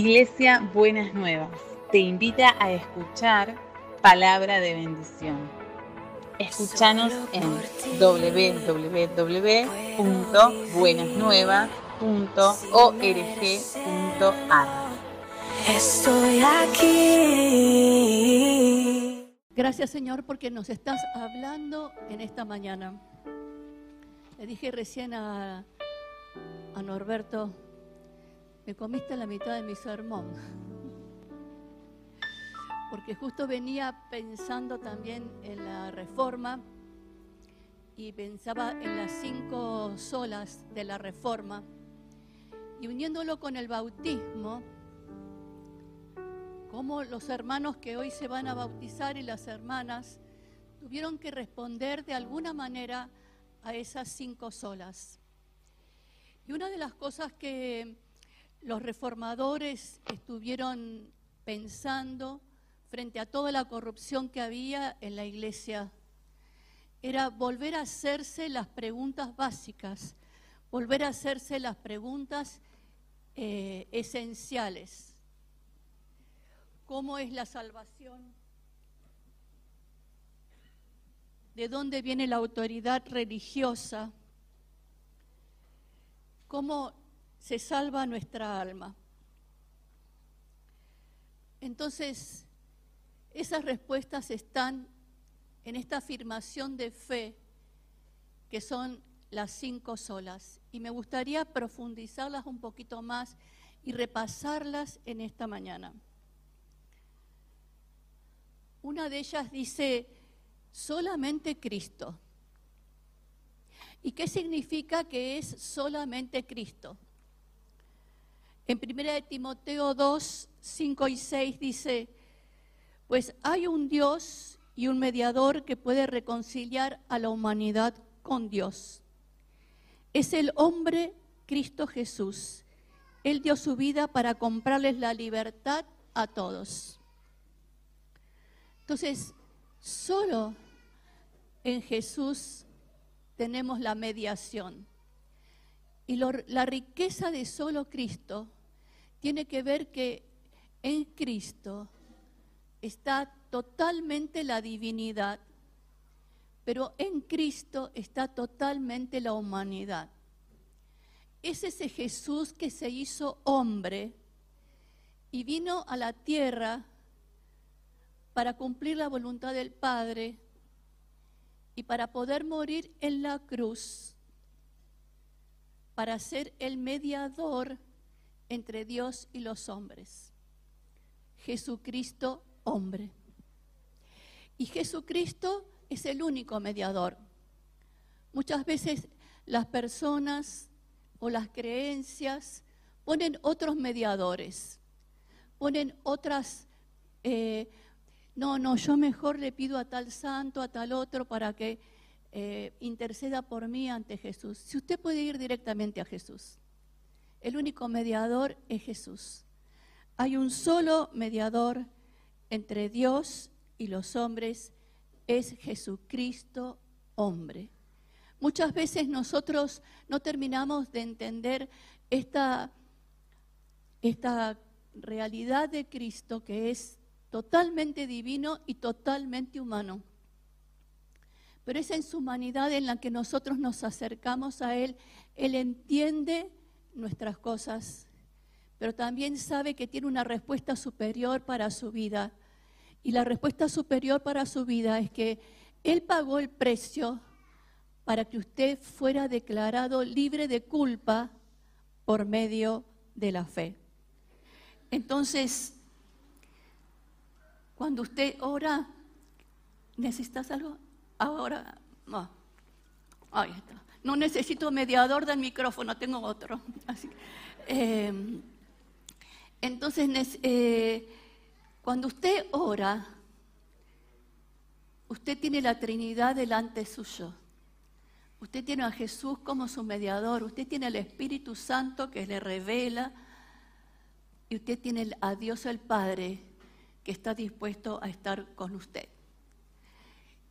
Iglesia Buenas Nuevas te invita a escuchar palabra de bendición. Escúchanos en www.buenasnuevas.org.ar. Estoy aquí. Gracias Señor porque nos estás hablando en esta mañana. Le dije recién a, a Norberto, me comiste la mitad de mi sermón. Porque justo venía pensando también en la reforma y pensaba en las cinco solas de la reforma y uniéndolo con el bautismo, como los hermanos que hoy se van a bautizar y las hermanas tuvieron que responder de alguna manera a esas cinco solas. Y una de las cosas que los reformadores estuvieron pensando frente a toda la corrupción que había en la iglesia era volver a hacerse las preguntas básicas, volver a hacerse las preguntas eh, esenciales. ¿Cómo es la salvación? ¿De dónde viene la autoridad religiosa? ¿Cómo se salva nuestra alma? Entonces, esas respuestas están en esta afirmación de fe que son las cinco solas. Y me gustaría profundizarlas un poquito más y repasarlas en esta mañana. Una de ellas dice, solamente Cristo. ¿Y qué significa que es solamente Cristo? En 1 Timoteo 2, 5 y 6 dice, pues hay un Dios y un mediador que puede reconciliar a la humanidad con Dios. Es el hombre Cristo Jesús. Él dio su vida para comprarles la libertad a todos. Entonces, solo en Jesús tenemos la mediación. Y la riqueza de solo Cristo tiene que ver que en Cristo está totalmente la divinidad, pero en Cristo está totalmente la humanidad. Es ese Jesús que se hizo hombre y vino a la tierra para cumplir la voluntad del Padre y para poder morir en la cruz, para ser el mediador entre Dios y los hombres. Jesucristo hombre. Y Jesucristo es el único mediador. Muchas veces las personas o las creencias ponen otros mediadores, ponen otras, eh, no, no, yo mejor le pido a tal santo, a tal otro para que eh, interceda por mí ante Jesús. Si usted puede ir directamente a Jesús, el único mediador es Jesús. Hay un solo mediador entre Dios y los hombres es Jesucristo hombre. Muchas veces nosotros no terminamos de entender esta, esta realidad de Cristo que es totalmente divino y totalmente humano. Pero es en su humanidad en la que nosotros nos acercamos a Él. Él entiende nuestras cosas, pero también sabe que tiene una respuesta superior para su vida. Y la respuesta superior para su vida es que Él pagó el precio para que usted fuera declarado libre de culpa por medio de la fe. Entonces, cuando usted ora, ¿necesitas algo? Ahora, no. Ahí está. No necesito mediador del micrófono, tengo otro. Eh, entonces, eh, cuando usted ora, usted tiene la Trinidad delante suyo. Usted tiene a Jesús como su mediador, usted tiene al Espíritu Santo que le revela y usted tiene a Dios el Padre que está dispuesto a estar con usted.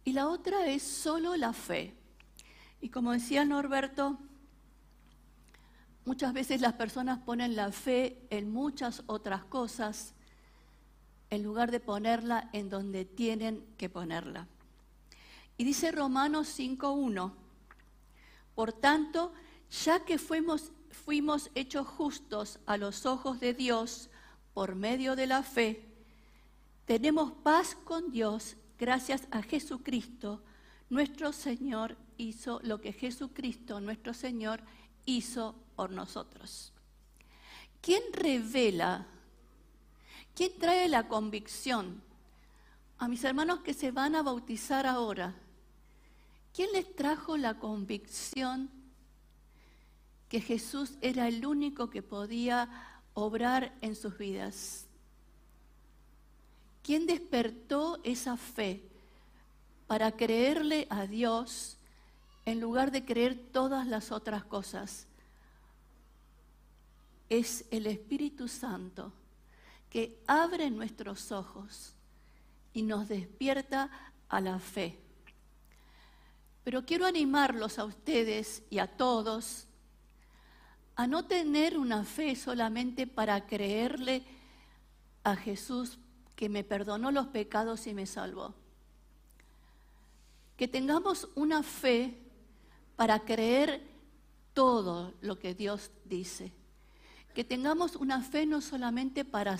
Y la otra es solo la fe. Y como decía Norberto, Muchas veces las personas ponen la fe en muchas otras cosas en lugar de ponerla en donde tienen que ponerla. Y dice Romanos 5.1, por tanto, ya que fuimos, fuimos hechos justos a los ojos de Dios por medio de la fe, tenemos paz con Dios gracias a Jesucristo, nuestro Señor hizo lo que Jesucristo, nuestro Señor, hizo por nosotros. ¿Quién revela? ¿Quién trae la convicción? A mis hermanos que se van a bautizar ahora, ¿quién les trajo la convicción que Jesús era el único que podía obrar en sus vidas? ¿Quién despertó esa fe para creerle a Dios en lugar de creer todas las otras cosas? Es el Espíritu Santo que abre nuestros ojos y nos despierta a la fe. Pero quiero animarlos a ustedes y a todos a no tener una fe solamente para creerle a Jesús que me perdonó los pecados y me salvó. Que tengamos una fe para creer todo lo que Dios dice. Que tengamos una fe no solamente para,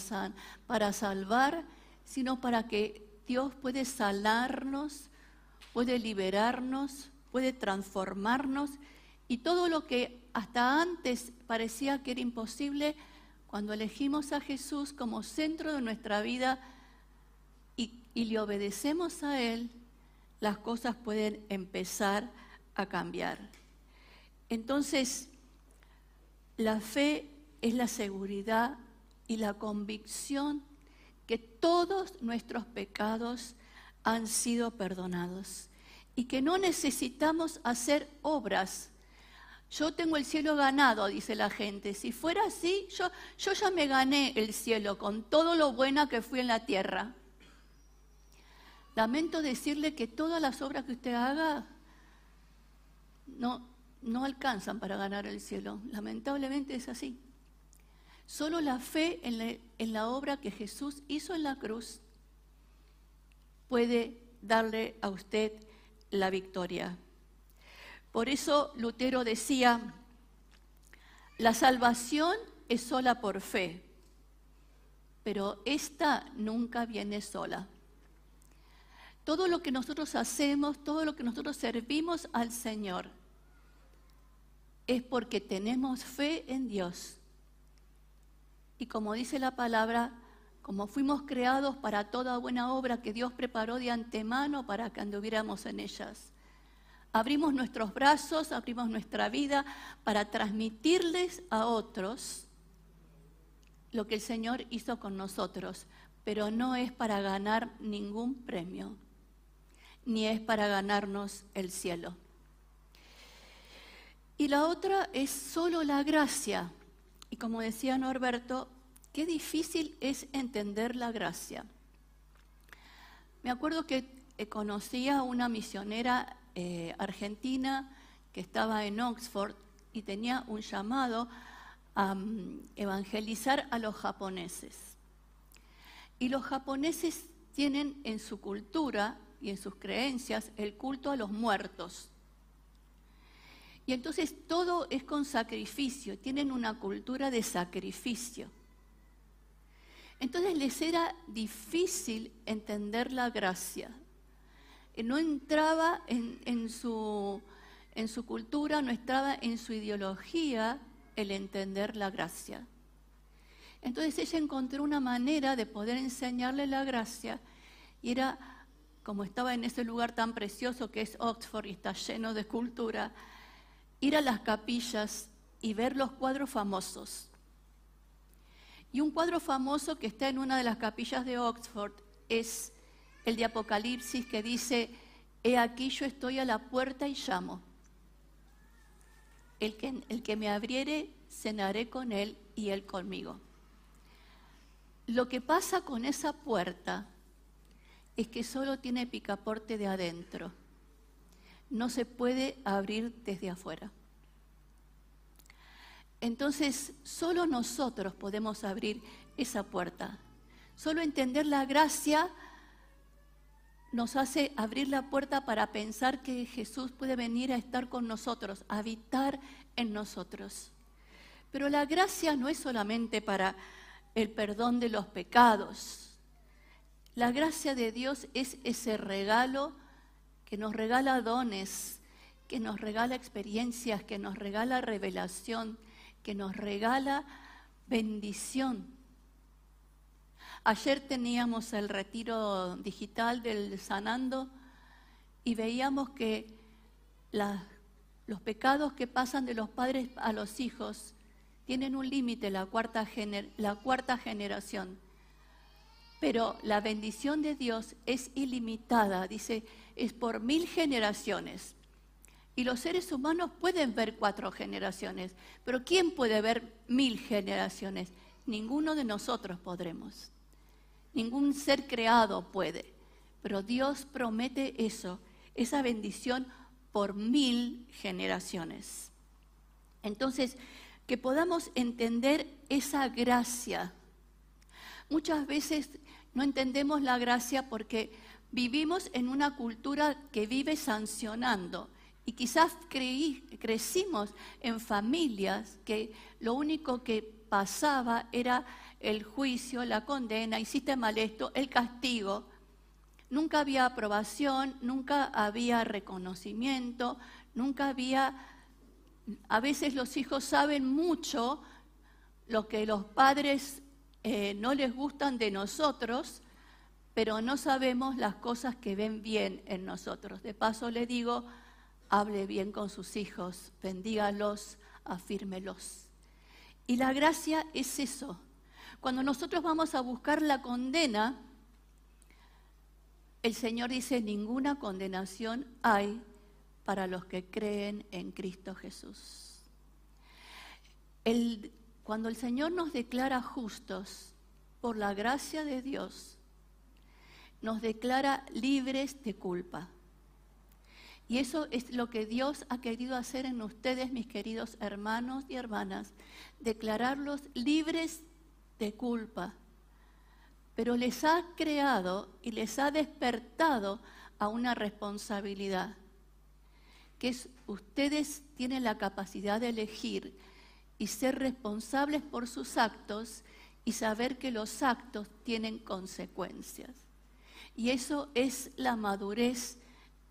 para salvar, sino para que Dios puede sanarnos, puede liberarnos, puede transformarnos y todo lo que hasta antes parecía que era imposible, cuando elegimos a Jesús como centro de nuestra vida y, le obedecemos a Él, las cosas pueden empezar a cambiar. Entonces, la fe es la seguridad y la convicción que todos nuestros pecados han sido perdonados y que no necesitamos hacer obras. Yo tengo el cielo ganado, dice la gente. Si fuera así, yo, ya me gané el cielo con todo lo buena que fui en la tierra. Lamento decirle que todas las obras que usted haga no alcanzan para ganar el cielo. Lamentablemente es así. Solo la fe en la, obra que Jesús hizo en la cruz puede darle a usted la victoria. Por eso Lutero decía, la salvación es sola por fe, pero esta nunca viene sola. Todo lo que nosotros hacemos, todo lo que nosotros servimos al Señor, es porque tenemos fe en Dios y como dice la palabra, como fuimos creados para toda buena obra que Dios preparó de antemano para que anduviéramos en ellas. Abrimos nuestros brazos, abrimos nuestra vida para transmitirles a otros lo que el Señor hizo con nosotros, pero no es para ganar ningún premio, ni es para ganarnos el cielo. Y la otra es solo la gracia. Y como decía Norberto, qué difícil es entender la gracia. Me acuerdo que eh, conocía a una misionera eh, argentina que estaba en Oxford y tenía un llamado a mm, evangelizar a los japoneses. Y los japoneses tienen en su cultura y en sus creencias el culto a los muertos. Y entonces todo es con sacrificio, tienen una cultura de sacrificio. Entonces les era difícil entender la gracia. No entraba en, su, su cultura, no entraba en su ideología el entender la gracia. Entonces ella encontró una manera de poder enseñarle la gracia y era, como estaba en ese lugar tan precioso que es Oxford y está lleno de cultura, ir a las capillas y ver los cuadros famosos. Y un cuadro famoso que está en una de las capillas de Oxford es el de Apocalipsis que dice, He aquí yo estoy a la puerta y llamo. El que, el que me abriere, cenaré con él y él conmigo. Lo que pasa con esa puerta es que solo tiene picaporte de adentro no se puede abrir desde afuera. Entonces, solo nosotros podemos abrir esa puerta. Solo entender la gracia nos hace abrir la puerta para pensar que Jesús puede venir a estar con nosotros, a habitar en nosotros. Pero la gracia no es solamente para el perdón de los pecados. La gracia de Dios es ese regalo que nos regala dones, que nos regala experiencias, que nos regala revelación, que nos regala bendición. Ayer teníamos el retiro digital del Sanando y veíamos que los pecados que pasan de los padres a los hijos tienen un límite, la, cuarta la cuarta generación. Pero la bendición de Dios es ilimitada, dice, es por mil generaciones. Y los seres humanos pueden ver cuatro generaciones, pero ¿quién puede ver mil generaciones? Ninguno de nosotros podremos. Ningún ser creado puede. Pero Dios promete eso, esa bendición por mil generaciones. Entonces, que podamos entender esa gracia. Muchas veces no entendemos la gracia porque vivimos en una cultura que vive sancionando y quizás crecimos en familias que lo único que pasaba era el juicio, la condena, hiciste mal esto, el castigo. Nunca había aprobación, nunca había reconocimiento, nunca había a veces los hijos saben mucho lo que los padres eh, no les gustan de nosotros, pero no sabemos las cosas que ven bien en nosotros. De paso le digo, hable bien con sus hijos, bendígalos, afírmelos. Y la gracia es eso. Cuando nosotros vamos a buscar la condena, el Señor dice, ninguna condenación hay para los que creen en Cristo Jesús. cuando el Señor nos declara justos por la gracia de Dios, nos declara libres de culpa. Y eso es lo que Dios ha querido hacer en ustedes, mis queridos hermanos y hermanas, declararlos libres de culpa. Pero les ha creado y les ha despertado a una responsabilidad que ustedes tienen la capacidad de elegir y ser responsables por sus actos y saber que los actos tienen consecuencias. Y eso es la madurez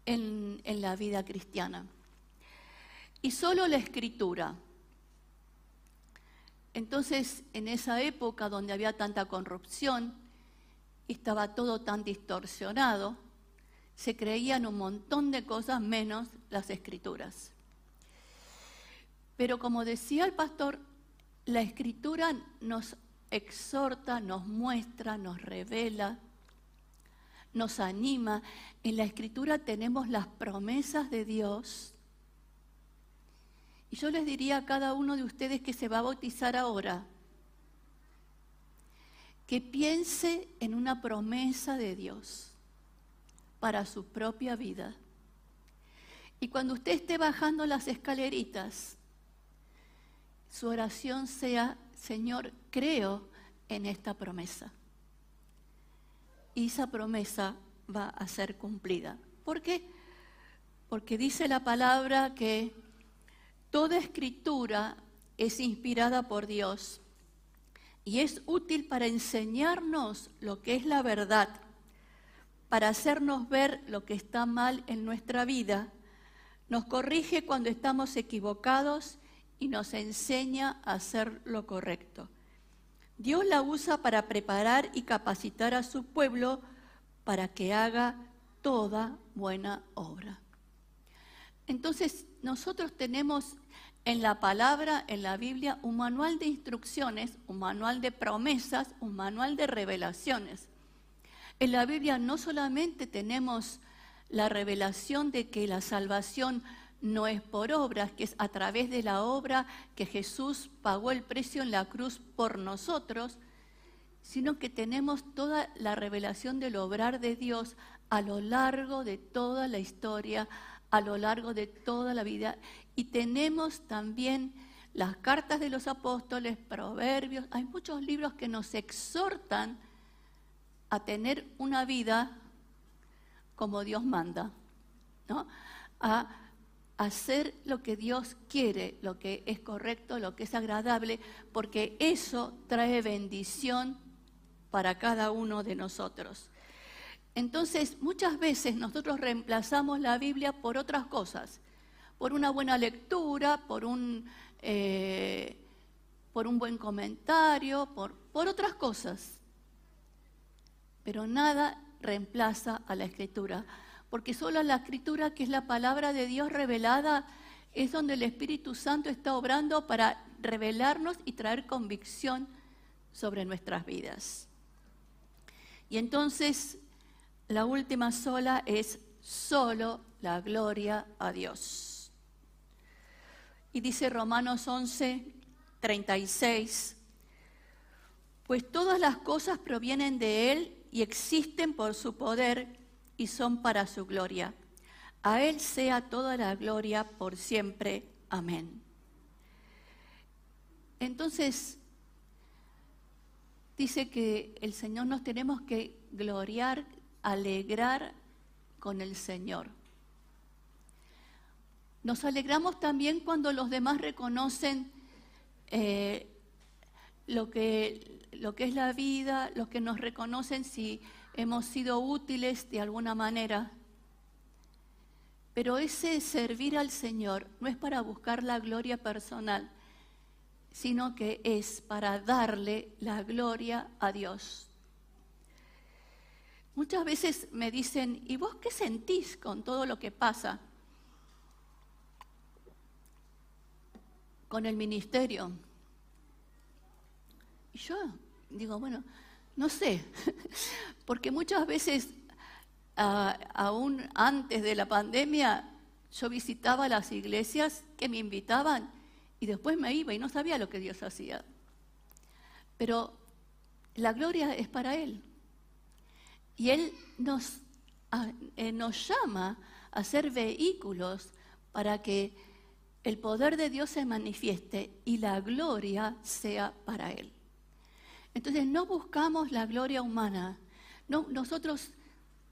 en, en la vida cristiana. Y solo la escritura. Entonces, en esa época donde había tanta corrupción, estaba todo tan distorsionado, se creían un montón de cosas menos las escrituras. Pero como decía el pastor, la escritura nos exhorta, nos muestra, nos revela, nos anima. En la escritura tenemos las promesas de Dios. Y yo les diría a cada uno de ustedes que se va a bautizar ahora, que piense en una promesa de Dios para su propia vida. Y cuando usted esté bajando las escaleritas, su oración sea, Señor, creo en esta promesa. Y esa promesa va a ser cumplida. ¿Por qué? Porque dice la palabra que toda escritura es inspirada por Dios y es útil para enseñarnos lo que es la verdad para hacernos ver lo que está mal en nuestra vida, nos corrige cuando estamos equivocados y nos enseña a hacer lo correcto. Dios la usa para preparar y capacitar a su pueblo para que haga toda buena obra. Entonces, nosotros tenemos en la palabra, en la Biblia, un manual de instrucciones, un manual de promesas, un manual de revelaciones. En la Biblia no solamente tenemos la revelación de que la salvación no es por obras, que es a través de la obra que Jesús pagó el precio en la cruz por nosotros, sino que tenemos toda la revelación del obrar de Dios a lo largo de toda la historia, a lo largo de toda la vida. Y tenemos también las cartas de los apóstoles, proverbios, hay muchos libros que nos exhortan a tener una vida como Dios manda, ¿no? a hacer lo que Dios quiere, lo que es correcto, lo que es agradable, porque eso trae bendición para cada uno de nosotros. Entonces, muchas veces nosotros reemplazamos la Biblia por otras cosas, por una buena lectura, por un, eh, por un buen comentario, por, por otras cosas. Pero nada reemplaza a la escritura, porque solo la escritura, que es la palabra de Dios revelada, es donde el Espíritu Santo está obrando para revelarnos y traer convicción sobre nuestras vidas. Y entonces la última sola es solo la gloria a Dios. Y dice Romanos 11, 36, pues todas las cosas provienen de Él y existen por su poder y son para su gloria. A Él sea toda la gloria por siempre. Amén. Entonces, dice que el Señor nos tenemos que gloriar alegrar con el Señor. Nos alegramos también cuando los demás reconocen eh, lo, que, lo que es la vida, los que nos reconocen si hemos sido útiles de alguna manera. Pero ese servir al Señor no es para buscar la gloria personal, sino que es para darle la gloria a Dios. Muchas veces me dicen, ¿y vos qué sentís con todo lo que pasa con el ministerio? Y yo digo, bueno, no sé, porque muchas veces, aún antes de la pandemia, yo visitaba las iglesias que me invitaban y después me iba y no sabía lo que Dios hacía. Pero la gloria es para Él. Y Él nos, eh, nos llama a ser vehículos para que el poder de Dios se manifieste y la gloria sea para Él. Entonces no buscamos la gloria humana. No, nosotros,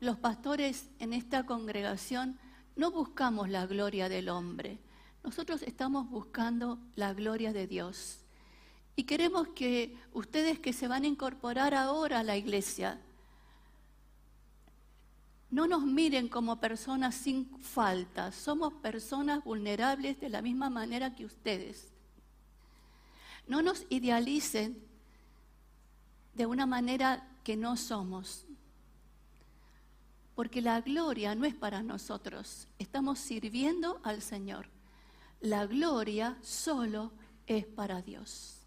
los pastores en esta congregación, no buscamos la gloria del hombre. Nosotros estamos buscando la gloria de Dios. Y queremos que ustedes que se van a incorporar ahora a la iglesia, no nos miren como personas sin falta, somos personas vulnerables de la misma manera que ustedes. No nos idealicen de una manera que no somos, porque la gloria no es para nosotros, estamos sirviendo al Señor. La gloria solo es para Dios.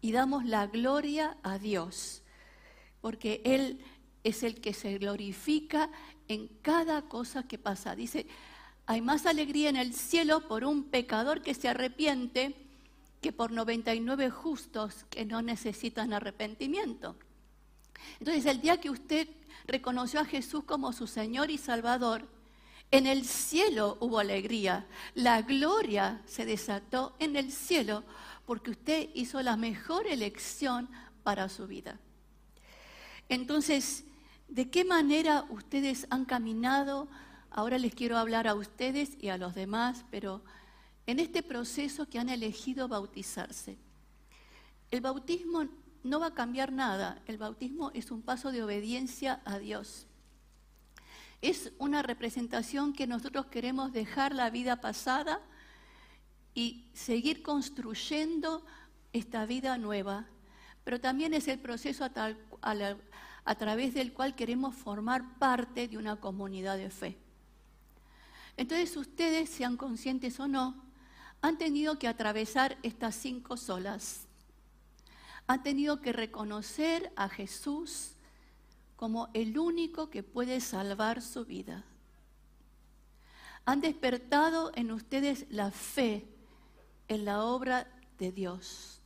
Y damos la gloria a Dios, porque Él es el que se glorifica en cada cosa que pasa. Dice, hay más alegría en el cielo por un pecador que se arrepiente que por 99 justos que no necesitan arrepentimiento. Entonces, el día que usted reconoció a Jesús como su Señor y Salvador, en el cielo hubo alegría. La gloria se desató en el cielo porque usted hizo la mejor elección para su vida. Entonces, ¿De qué manera ustedes han caminado? Ahora les quiero hablar a ustedes y a los demás, pero en este proceso que han elegido bautizarse. El bautismo no va a cambiar nada, el bautismo es un paso de obediencia a Dios. Es una representación que nosotros queremos dejar la vida pasada y seguir construyendo esta vida nueva. Pero también es el proceso a tal, a través del cual queremos formar parte de una comunidad de fe. Entonces ustedes, sean conscientes o no, han tenido que atravesar estas cinco solas. Han tenido que reconocer a Jesús como el único que puede salvar su vida. Han despertado en ustedes la fe en la obra de Dios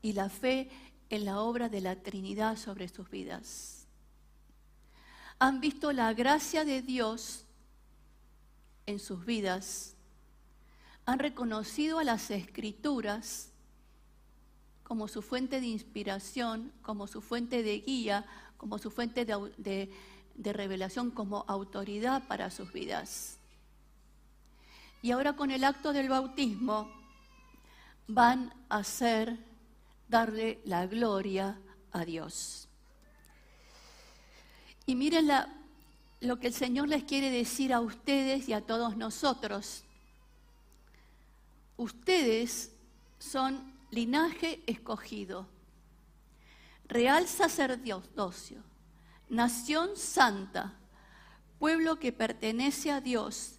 y la fe en la obra de la Trinidad sobre sus vidas. Han visto la gracia de Dios en sus vidas. han reconocido a las escrituras como su fuente de inspiración, como su fuente de guía, como su fuente de, revelación, como autoridad para sus vidas. Y ahora con el acto del bautismo van a hacer, darle la gloria a Dios. Y miren lo que el Señor les quiere decir a ustedes y a todos nosotros. Ustedes son linaje escogido, real sacerdocio, nación santa, pueblo que pertenece a Dios,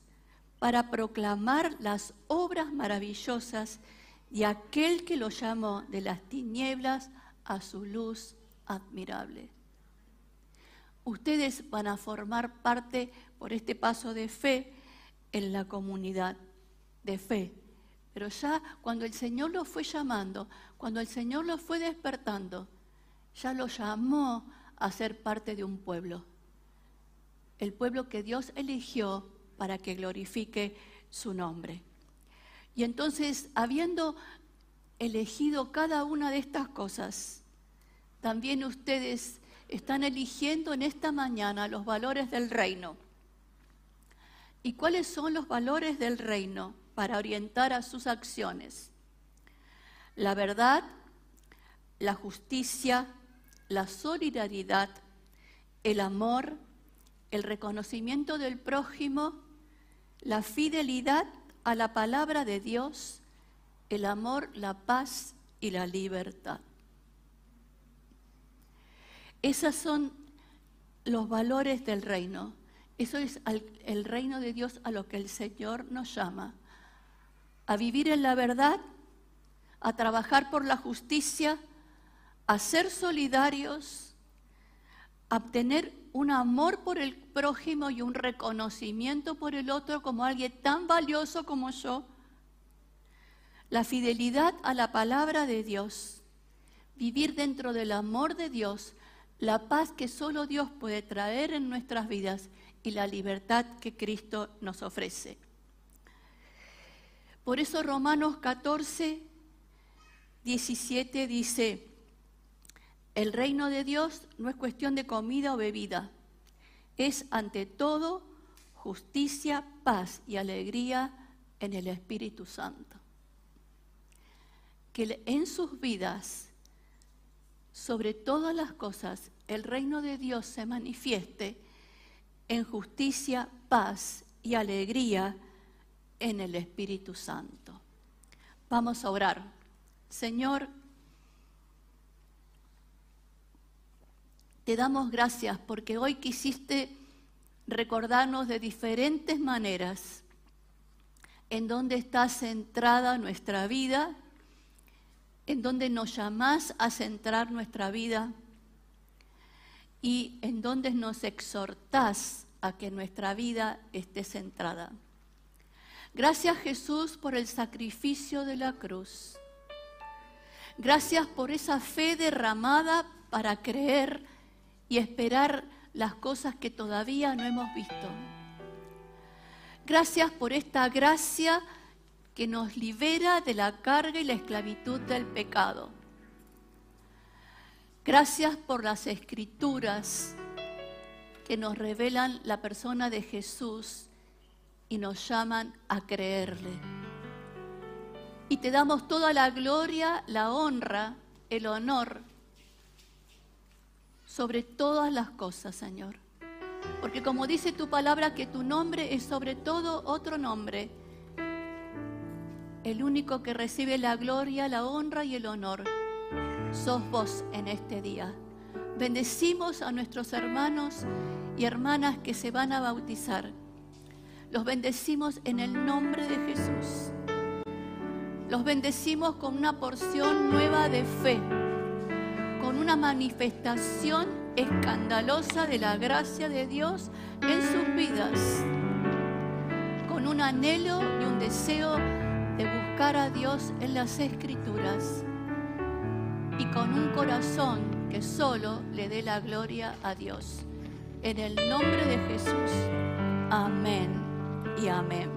para proclamar las obras maravillosas aquel que lo llamó de las tinieblas a su luz admirable. Ustedes van a formar parte por este paso de fe en la comunidad de fe. Pero ya cuando el Señor los fue llamando, cuando el Señor los fue despertando, ya los llamó a ser parte de un pueblo. El pueblo que Dios eligió para que glorifique su nombre. Y entonces, habiendo elegido cada una de estas cosas, también ustedes están eligiendo en esta mañana los valores del reino. ¿Y cuáles son los valores del reino para orientar a sus acciones? La verdad, la justicia, la solidaridad, el amor, el reconocimiento del prójimo, la fidelidad a la palabra de Dios, el amor, la paz y la libertad. Esos son los valores del reino. Eso es el reino de Dios a lo que el Señor nos llama. A vivir en la verdad, a trabajar por la justicia, a ser solidarios, a tener un amor por el prójimo y un reconocimiento por el otro como alguien tan valioso como yo. La fidelidad a la palabra de Dios, vivir dentro del amor de Dios, la paz que solo Dios puede traer en nuestras vidas y la libertad que Cristo nos ofrece. Por eso Romanos 14, 17 dice, el reino de Dios no es cuestión de comida o bebida, es ante todo justicia, paz y alegría en el Espíritu Santo. Que en sus vidas sobre todas las cosas el reino de Dios se manifieste en justicia, paz y alegría en el Espíritu Santo. Vamos a orar. Señor, te damos gracias porque hoy quisiste recordarnos de diferentes maneras en donde está centrada nuestra vida en donde nos llamás a centrar nuestra vida y en donde nos exhortás a que nuestra vida esté centrada. Gracias Jesús por el sacrificio de la cruz. Gracias por esa fe derramada para creer y esperar las cosas que todavía no hemos visto. Gracias por esta gracia que nos libera de la carga y la esclavitud del pecado. Gracias por las escrituras que nos revelan la persona de Jesús y nos llaman a creerle. Y te damos toda la gloria, la honra, el honor sobre todas las cosas, Señor. Porque como dice tu palabra, que tu nombre es sobre todo otro nombre el único que recibe la gloria, la honra y el honor, sos vos en este día. Bendecimos a nuestros hermanos y hermanas que se van a bautizar. Los bendecimos en el nombre de Jesús. Los bendecimos con una porción nueva de fe, con una manifestación escandalosa de la gracia de Dios en sus vidas, con un anhelo y un deseo de buscar a Dios en las escrituras y con un corazón que solo le dé la gloria a Dios. En el nombre de Jesús. Amén y amén.